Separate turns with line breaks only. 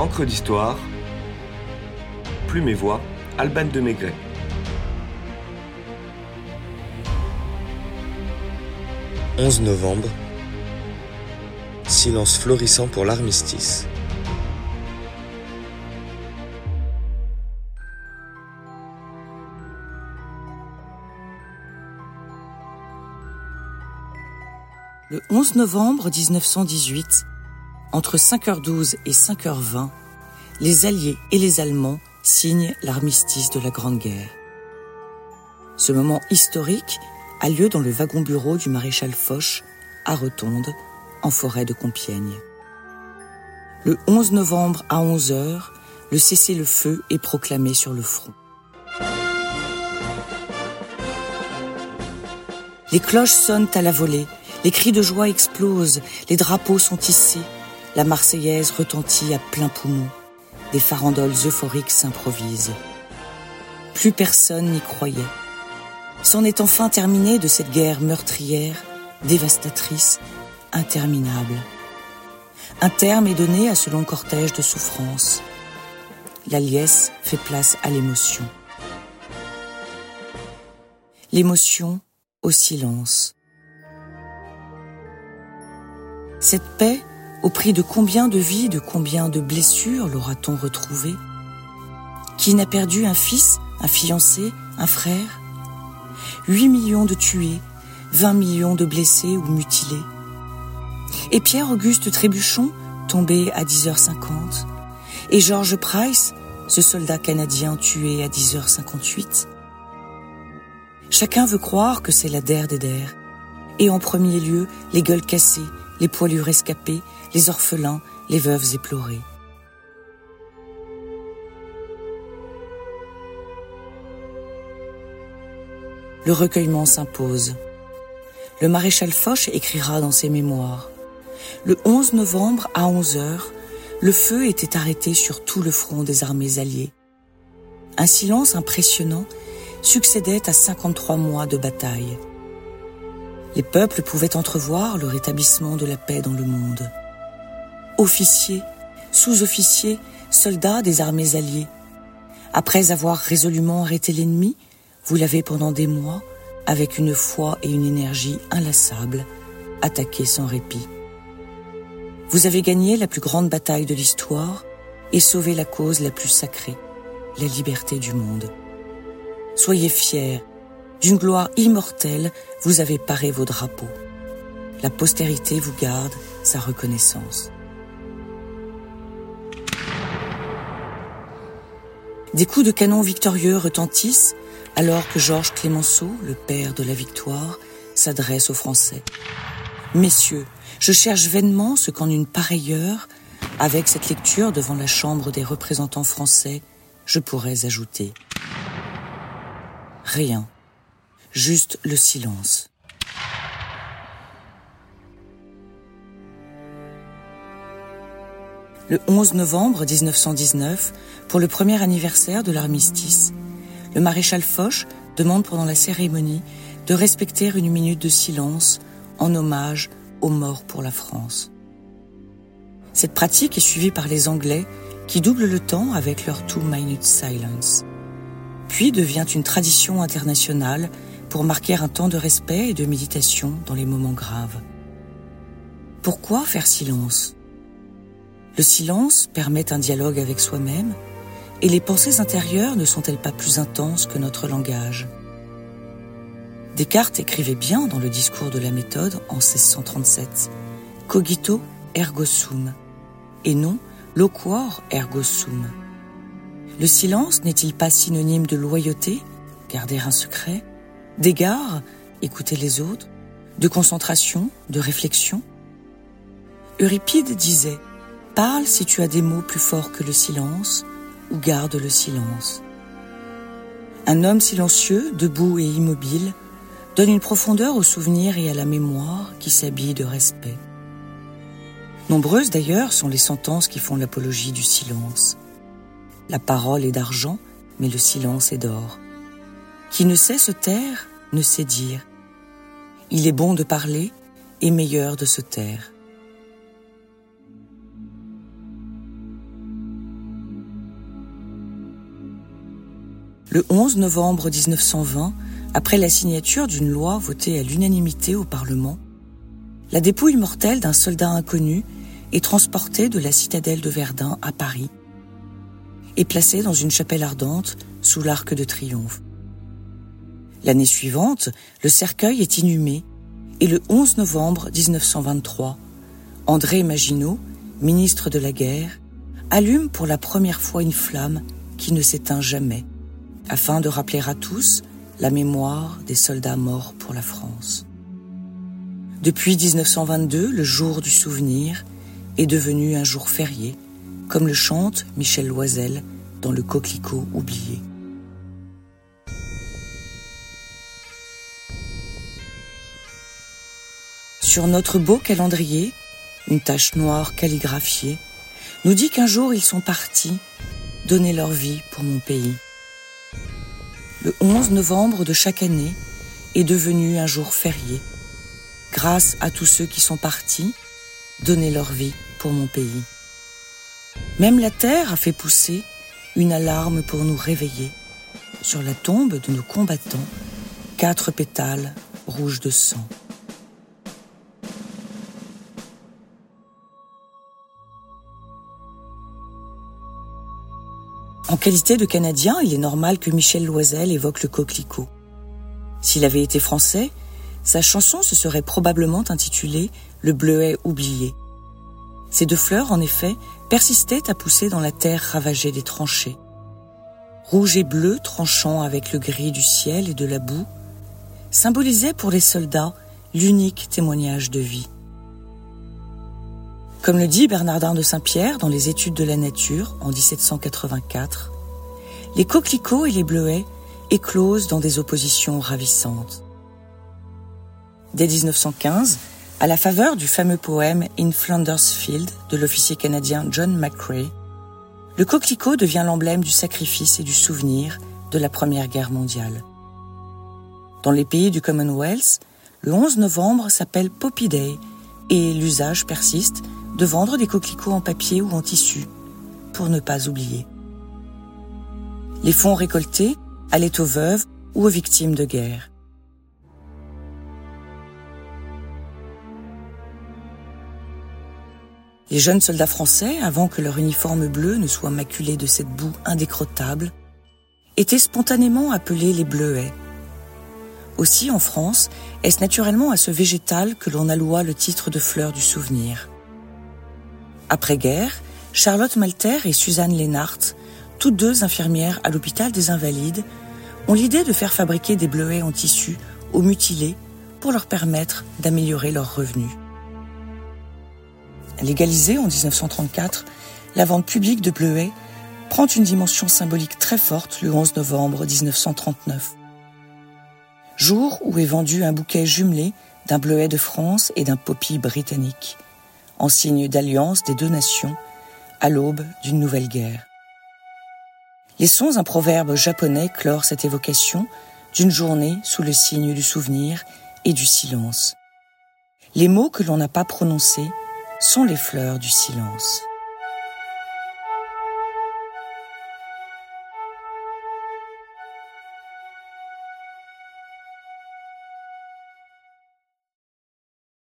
Encre d'histoire, Plume et Voix, Alban de Maigret.
« 11 novembre. Silence florissant pour l'armistice.
Le 11 novembre 1918, entre 5h12 et 5h20, les Alliés et les Allemands signent l'armistice de la Grande Guerre. Ce moment historique a lieu dans le wagon-bureau du maréchal Foch, à Rotonde, en forêt de Compiègne. Le 11 novembre à 11h, le cessez-le-feu est proclamé sur le front. Les cloches sonnent à la volée, les cris de joie explosent, les drapeaux sont hissés, la Marseillaise retentit à plein poumon, des farandoles euphoriques s'improvisent. Plus personne n'y croyait. C'en est enfin terminé de cette guerre meurtrière, dévastatrice, interminable. Un terme est donné à ce long cortège de souffrances. La liesse fait place à l'émotion. L'émotion au silence. Cette paix, au prix de combien de vies, de combien de blessures l'aura-t-on retrouvée? Qui n'a perdu un fils, un fiancé, un frère? 8 millions de tués, 20 millions de blessés ou mutilés. Et Pierre-Auguste Trébuchon, tombé à 10h50. Et George Price, ce soldat canadien tué à 10h58. Chacun veut croire que c'est la der des der. Et en premier lieu, les gueules cassées, les poilus rescapés, les orphelins, les veuves éplorées. Le recueillement s'impose. Le maréchal Foch écrira dans ses mémoires. Le 11 novembre à 11 heures, le feu était arrêté sur tout le front des armées alliées. Un silence impressionnant succédait à 53 mois de bataille. Les peuples pouvaient entrevoir le rétablissement de la paix dans le monde. Officiers, sous-officiers, soldats des armées alliées, après avoir résolument arrêté l'ennemi, vous l'avez pendant des mois, avec une foi et une énergie inlassables, attaqué sans répit. Vous avez gagné la plus grande bataille de l'histoire et sauvé la cause la plus sacrée, la liberté du monde. Soyez fiers d'une gloire immortelle, vous avez paré vos drapeaux. La postérité vous garde sa reconnaissance. Des coups de canon victorieux retentissent alors que Georges Clémenceau, le père de la victoire, s'adresse aux Français. Messieurs, je cherche vainement ce qu'en une pareille heure, avec cette lecture devant la Chambre des représentants français, je pourrais ajouter. Rien juste le silence. Le 11 novembre 1919, pour le premier anniversaire de l'armistice, le maréchal Foch demande pendant la cérémonie de respecter une minute de silence en hommage aux morts pour la France. Cette pratique est suivie par les Anglais qui doublent le temps avec leur Two Minute Silence, puis devient une tradition internationale pour marquer un temps de respect et de méditation dans les moments graves. Pourquoi faire silence? Le silence permet un dialogue avec soi-même et les pensées intérieures ne sont-elles pas plus intenses que notre langage? Descartes écrivait bien dans le discours de la méthode en 1637 Cogito ergo sum et non loquor ergo sum. Le silence n'est-il pas synonyme de loyauté, garder un secret, d'égard, écouter les autres, de concentration, de réflexion. Euripide disait Parle si tu as des mots plus forts que le silence, ou garde le silence. Un homme silencieux, debout et immobile, donne une profondeur au souvenir et à la mémoire qui s'habille de respect. Nombreuses d'ailleurs sont les sentences qui font l'apologie du silence. La parole est d'argent, mais le silence est d'or. Qui ne sait se taire ne sait dire. Il est bon de parler et meilleur de se taire. Le 11 novembre 1920, après la signature d'une loi votée à l'unanimité au Parlement, la dépouille mortelle d'un soldat inconnu est transportée de la citadelle de Verdun à Paris et placée dans une chapelle ardente sous l'arc de triomphe. L'année suivante, le cercueil est inhumé et le 11 novembre 1923, André Maginot, ministre de la guerre, allume pour la première fois une flamme qui ne s'éteint jamais, afin de rappeler à tous la mémoire des soldats morts pour la France. Depuis 1922, le jour du souvenir est devenu un jour férié, comme le chante Michel Loisel dans le coquelicot oublié. Sur notre beau calendrier, une tache noire calligraphiée nous dit qu'un jour ils sont partis donner leur vie pour mon pays. Le 11 novembre de chaque année est devenu un jour férié, grâce à tous ceux qui sont partis donner leur vie pour mon pays. Même la terre a fait pousser une alarme pour nous réveiller. Sur la tombe de nos combattants, quatre pétales rouges de sang. En qualité de Canadien, il est normal que Michel Loisel évoque le coquelicot. S'il avait été français, sa chanson se serait probablement intitulée Le bleuet oublié. Ces deux fleurs, en effet, persistaient à pousser dans la terre ravagée des tranchées. Rouge et bleu tranchant avec le gris du ciel et de la boue, symbolisaient pour les soldats l'unique témoignage de vie. Comme le dit Bernardin de Saint-Pierre dans les études de la nature en 1784, les coquelicots et les bleuets éclosent dans des oppositions ravissantes. Dès 1915, à la faveur du fameux poème In Flanders Field de l'officier canadien John McCrae, le coquelicot devient l'emblème du sacrifice et du souvenir de la Première Guerre mondiale. Dans les pays du Commonwealth, le 11 novembre s'appelle Poppy Day et l'usage persiste de vendre des coquelicots en papier ou en tissu, pour ne pas oublier. Les fonds récoltés allaient aux veuves ou aux victimes de guerre. Les jeunes soldats français, avant que leur uniforme bleu ne soit maculé de cette boue indécrottable, étaient spontanément appelés les bleuets. Aussi, en France, est-ce naturellement à ce végétal que l'on alloua le titre de fleur du souvenir. Après-guerre, Charlotte Malter et Suzanne Lénart, toutes deux infirmières à l'hôpital des Invalides, ont l'idée de faire fabriquer des bleuets en tissu aux mutilés pour leur permettre d'améliorer leurs revenus. Légalisée en 1934, la vente publique de bleuets prend une dimension symbolique très forte le 11 novembre 1939. Jour où est vendu un bouquet jumelé d'un bleuet de France et d'un poppy britannique en signe d'alliance des deux nations à l'aube d'une nouvelle guerre. Laissons un proverbe japonais clore cette évocation d'une journée sous le signe du souvenir et du silence. Les mots que l'on n'a pas prononcés sont les fleurs du silence.